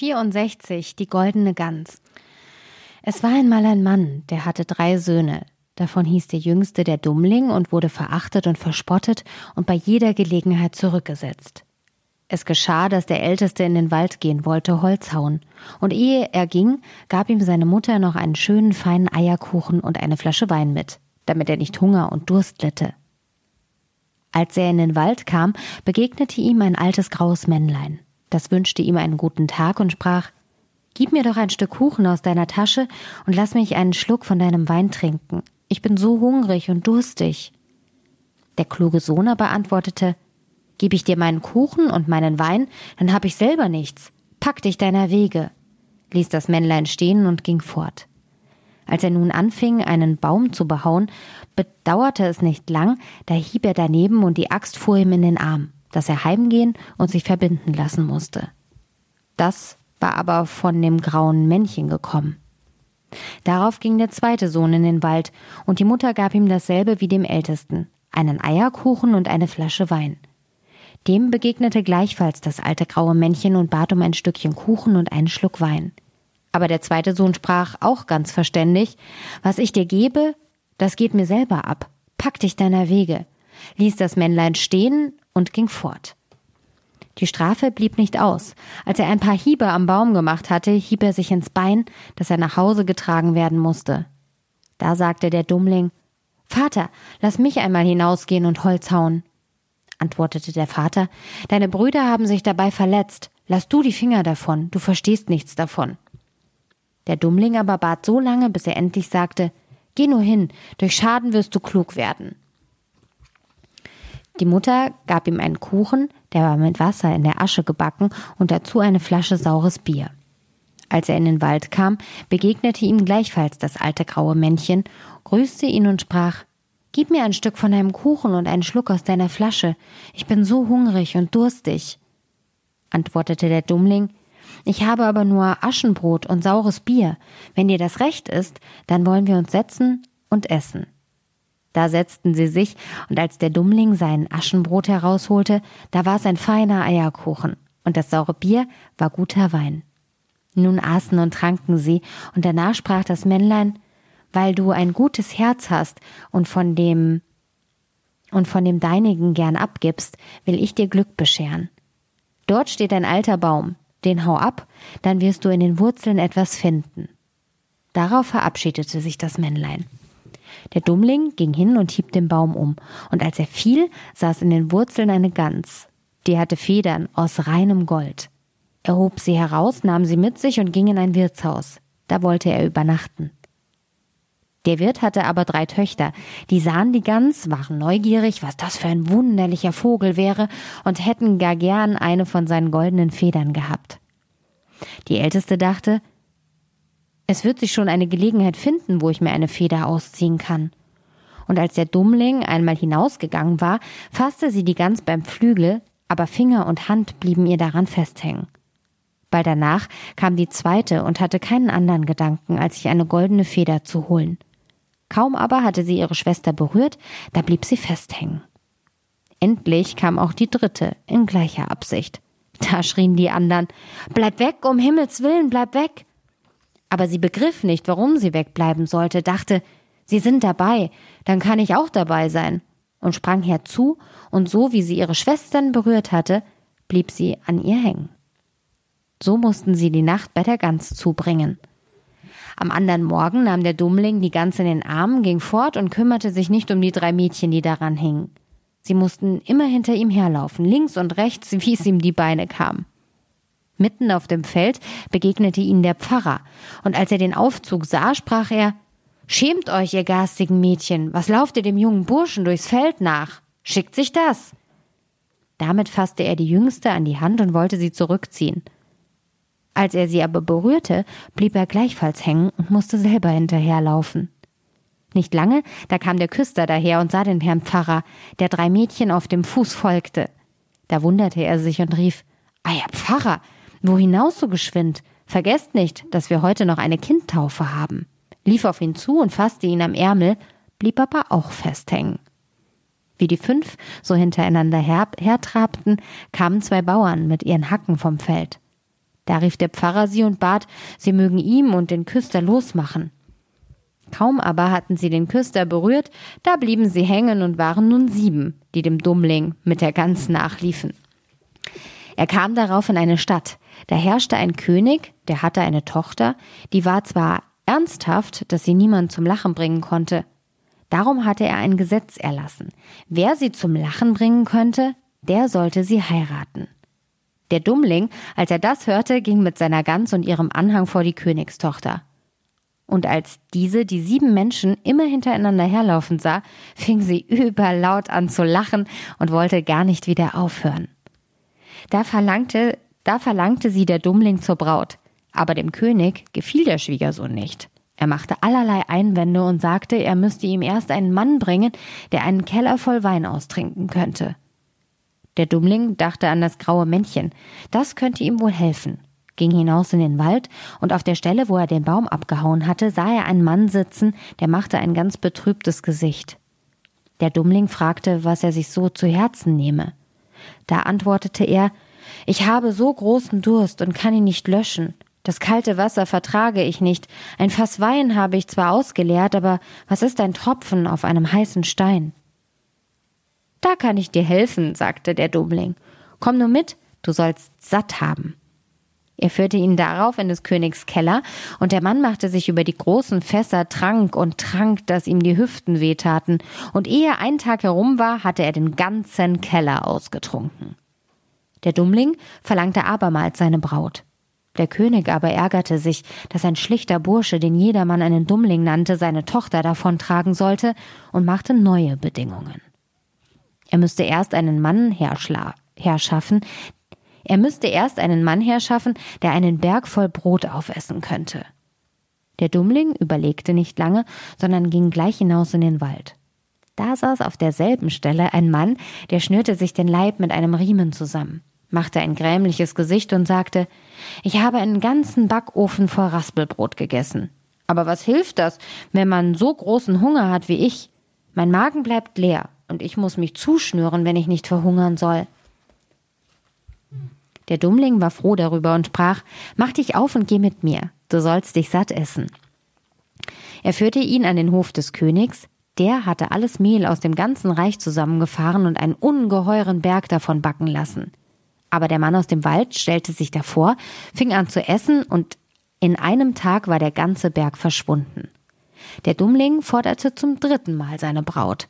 64 Die goldene Gans Es war einmal ein Mann, der hatte drei Söhne. Davon hieß der jüngste der Dummling und wurde verachtet und verspottet und bei jeder Gelegenheit zurückgesetzt. Es geschah, dass der Älteste in den Wald gehen wollte, Holz hauen. Und ehe er ging, gab ihm seine Mutter noch einen schönen feinen Eierkuchen und eine Flasche Wein mit, damit er nicht Hunger und Durst litte. Als er in den Wald kam, begegnete ihm ein altes graues Männlein. Das wünschte ihm einen guten Tag und sprach Gib mir doch ein Stück Kuchen aus deiner Tasche und lass mich einen Schluck von deinem Wein trinken. Ich bin so hungrig und durstig. Der kluge Sohn aber antwortete Gib ich dir meinen Kuchen und meinen Wein, dann hab ich selber nichts. Pack dich deiner Wege, ließ das Männlein stehen und ging fort. Als er nun anfing, einen Baum zu behauen, bedauerte es nicht lang, da hieb er daneben und die Axt fuhr ihm in den Arm, dass er heimgehen und sich verbinden lassen musste. Das war aber von dem grauen Männchen gekommen. Darauf ging der zweite Sohn in den Wald, und die Mutter gab ihm dasselbe wie dem Ältesten, einen Eierkuchen und eine Flasche Wein. Dem begegnete gleichfalls das alte graue Männchen und bat um ein Stückchen Kuchen und einen Schluck Wein. Aber der zweite Sohn sprach auch ganz verständig, was ich dir gebe, das geht mir selber ab. Pack dich deiner Wege, ließ das Männlein stehen und ging fort. Die Strafe blieb nicht aus. Als er ein paar Hiebe am Baum gemacht hatte, hieb er sich ins Bein, dass er nach Hause getragen werden musste. Da sagte der Dummling, Vater, lass mich einmal hinausgehen und Holz hauen antwortete der Vater, deine Brüder haben sich dabei verletzt. Lass du die Finger davon, du verstehst nichts davon. Der Dummling aber bat so lange, bis er endlich sagte, Geh nur hin, durch Schaden wirst du klug werden. Die Mutter gab ihm einen Kuchen, der war mit Wasser in der Asche gebacken und dazu eine Flasche saures Bier. Als er in den Wald kam, begegnete ihm gleichfalls das alte graue Männchen, grüßte ihn und sprach Gib mir ein Stück von deinem Kuchen und einen Schluck aus deiner Flasche. Ich bin so hungrig und durstig. Antwortete der Dummling, ich habe aber nur Aschenbrot und saures Bier. Wenn dir das recht ist, dann wollen wir uns setzen und essen. Da setzten sie sich, und als der Dummling sein Aschenbrot herausholte, da war es ein feiner Eierkuchen, und das saure Bier war guter Wein. Nun aßen und tranken sie, und danach sprach das Männlein, weil du ein gutes Herz hast und von dem und von dem deinigen gern abgibst, will ich dir Glück bescheren. Dort steht ein alter Baum, den hau ab, dann wirst du in den Wurzeln etwas finden. Darauf verabschiedete sich das Männlein. Der Dummling ging hin und hieb den Baum um, und als er fiel, saß in den Wurzeln eine Gans. Die hatte Federn aus reinem Gold. Er hob sie heraus, nahm sie mit sich und ging in ein Wirtshaus. Da wollte er übernachten. Der Wirt hatte aber drei Töchter, die sahen die Gans, waren neugierig, was das für ein wunderlicher Vogel wäre, und hätten gar gern eine von seinen goldenen Federn gehabt. Die älteste dachte, es wird sich schon eine Gelegenheit finden, wo ich mir eine Feder ausziehen kann. Und als der Dummling einmal hinausgegangen war, fasste sie die Gans beim Flügel, aber Finger und Hand blieben ihr daran festhängen. Bald danach kam die zweite und hatte keinen anderen Gedanken, als sich eine goldene Feder zu holen. Kaum aber hatte sie ihre Schwester berührt, da blieb sie festhängen. Endlich kam auch die dritte in gleicher Absicht. Da schrien die anderen Bleib weg, um Himmels willen, bleib weg. Aber sie begriff nicht, warum sie wegbleiben sollte, dachte, sie sind dabei, dann kann ich auch dabei sein, und sprang herzu, und so wie sie ihre Schwestern berührt hatte, blieb sie an ihr hängen. So mussten sie die Nacht bei der Gans zubringen. Am anderen Morgen nahm der Dummling die Gans in den Arm, ging fort und kümmerte sich nicht um die drei Mädchen, die daran hingen. Sie mussten immer hinter ihm herlaufen, links und rechts, wie es ihm die Beine kam. Mitten auf dem Feld begegnete ihnen der Pfarrer, und als er den Aufzug sah, sprach er Schämt euch, ihr garstigen Mädchen, was lauft ihr dem jungen Burschen durchs Feld nach? Schickt sich das? Damit fasste er die Jüngste an die Hand und wollte sie zurückziehen. Als er sie aber berührte, blieb er gleichfalls hängen und musste selber hinterherlaufen. Nicht lange, da kam der Küster daher und sah den Herrn Pfarrer, der drei Mädchen auf dem Fuß folgte. Da wunderte er sich und rief, Ah ja, Pfarrer, wo hinaus so geschwind? Vergesst nicht, dass wir heute noch eine Kindtaufe haben. Lief auf ihn zu und fasste ihn am Ärmel, blieb aber auch festhängen. Wie die fünf so hintereinander her hertrabten, kamen zwei Bauern mit ihren Hacken vom Feld. Da rief der Pfarrer sie und bat, sie mögen ihm und den Küster losmachen. Kaum aber hatten sie den Küster berührt, da blieben sie hängen und waren nun sieben, die dem Dummling mit der Gans nachliefen. Er kam darauf in eine Stadt. Da herrschte ein König, der hatte eine Tochter, die war zwar ernsthaft, dass sie niemand zum Lachen bringen konnte. Darum hatte er ein Gesetz erlassen. Wer sie zum Lachen bringen könnte, der sollte sie heiraten. Der Dummling, als er das hörte, ging mit seiner Gans und ihrem Anhang vor die Königstochter. Und als diese die sieben Menschen immer hintereinander herlaufen sah, fing sie überlaut an zu lachen und wollte gar nicht wieder aufhören. Da verlangte, da verlangte sie der Dummling zur Braut. Aber dem König gefiel der Schwiegersohn nicht. Er machte allerlei Einwände und sagte, er müsste ihm erst einen Mann bringen, der einen Keller voll Wein austrinken könnte. Der Dummling dachte an das graue Männchen. Das könnte ihm wohl helfen. Ging hinaus in den Wald, und auf der Stelle, wo er den Baum abgehauen hatte, sah er einen Mann sitzen, der machte ein ganz betrübtes Gesicht. Der Dummling fragte, was er sich so zu Herzen nehme. Da antwortete er Ich habe so großen Durst und kann ihn nicht löschen. Das kalte Wasser vertrage ich nicht. Ein Fass Wein habe ich zwar ausgeleert, aber was ist ein Tropfen auf einem heißen Stein? Da kann ich dir helfen, sagte der Dummling. Komm nur mit, du sollst satt haben. Er führte ihn darauf in des Königs Keller, und der Mann machte sich über die großen Fässer trank und trank, dass ihm die Hüften wehtaten, und ehe ein Tag herum war, hatte er den ganzen Keller ausgetrunken. Der Dummling verlangte abermals seine Braut. Der König aber ärgerte sich, dass ein schlichter Bursche, den jedermann einen Dummling nannte, seine Tochter davontragen sollte, und machte neue Bedingungen. Er müsste erst einen Mann herschaffen, er müsste erst einen Mann herschaffen, der einen Berg voll Brot aufessen könnte. Der Dummling überlegte nicht lange, sondern ging gleich hinaus in den Wald. Da saß auf derselben Stelle ein Mann, der schnürte sich den Leib mit einem Riemen zusammen, machte ein grämliches Gesicht und sagte, ich habe einen ganzen Backofen voll Raspelbrot gegessen. Aber was hilft das, wenn man so großen Hunger hat wie ich? Mein Magen bleibt leer und ich muss mich zuschnüren, wenn ich nicht verhungern soll. Der Dummling war froh darüber und sprach, Mach dich auf und geh mit mir, du sollst dich satt essen. Er führte ihn an den Hof des Königs, der hatte alles Mehl aus dem ganzen Reich zusammengefahren und einen ungeheuren Berg davon backen lassen. Aber der Mann aus dem Wald stellte sich davor, fing an zu essen und in einem Tag war der ganze Berg verschwunden. Der Dummling forderte zum dritten Mal seine Braut.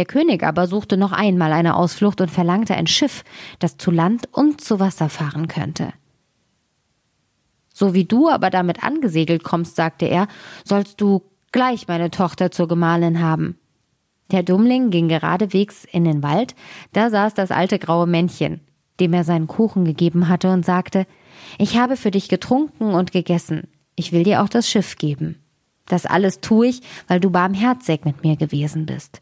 Der König aber suchte noch einmal eine Ausflucht und verlangte ein Schiff, das zu Land und zu Wasser fahren könnte. So wie du aber damit angesegelt kommst, sagte er, sollst du gleich meine Tochter zur Gemahlin haben. Der Dummling ging geradewegs in den Wald, da saß das alte graue Männchen, dem er seinen Kuchen gegeben hatte und sagte, ich habe für dich getrunken und gegessen, ich will dir auch das Schiff geben. Das alles tue ich, weil du barmherzig mit mir gewesen bist.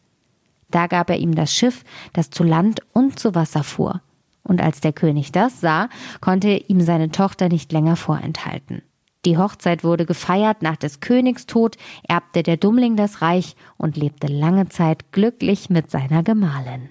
Da gab er ihm das Schiff, das zu Land und zu Wasser fuhr. Und als der König das sah, konnte ihm seine Tochter nicht länger vorenthalten. Die Hochzeit wurde gefeiert, nach des Königs Tod erbte der Dummling das Reich und lebte lange Zeit glücklich mit seiner Gemahlin.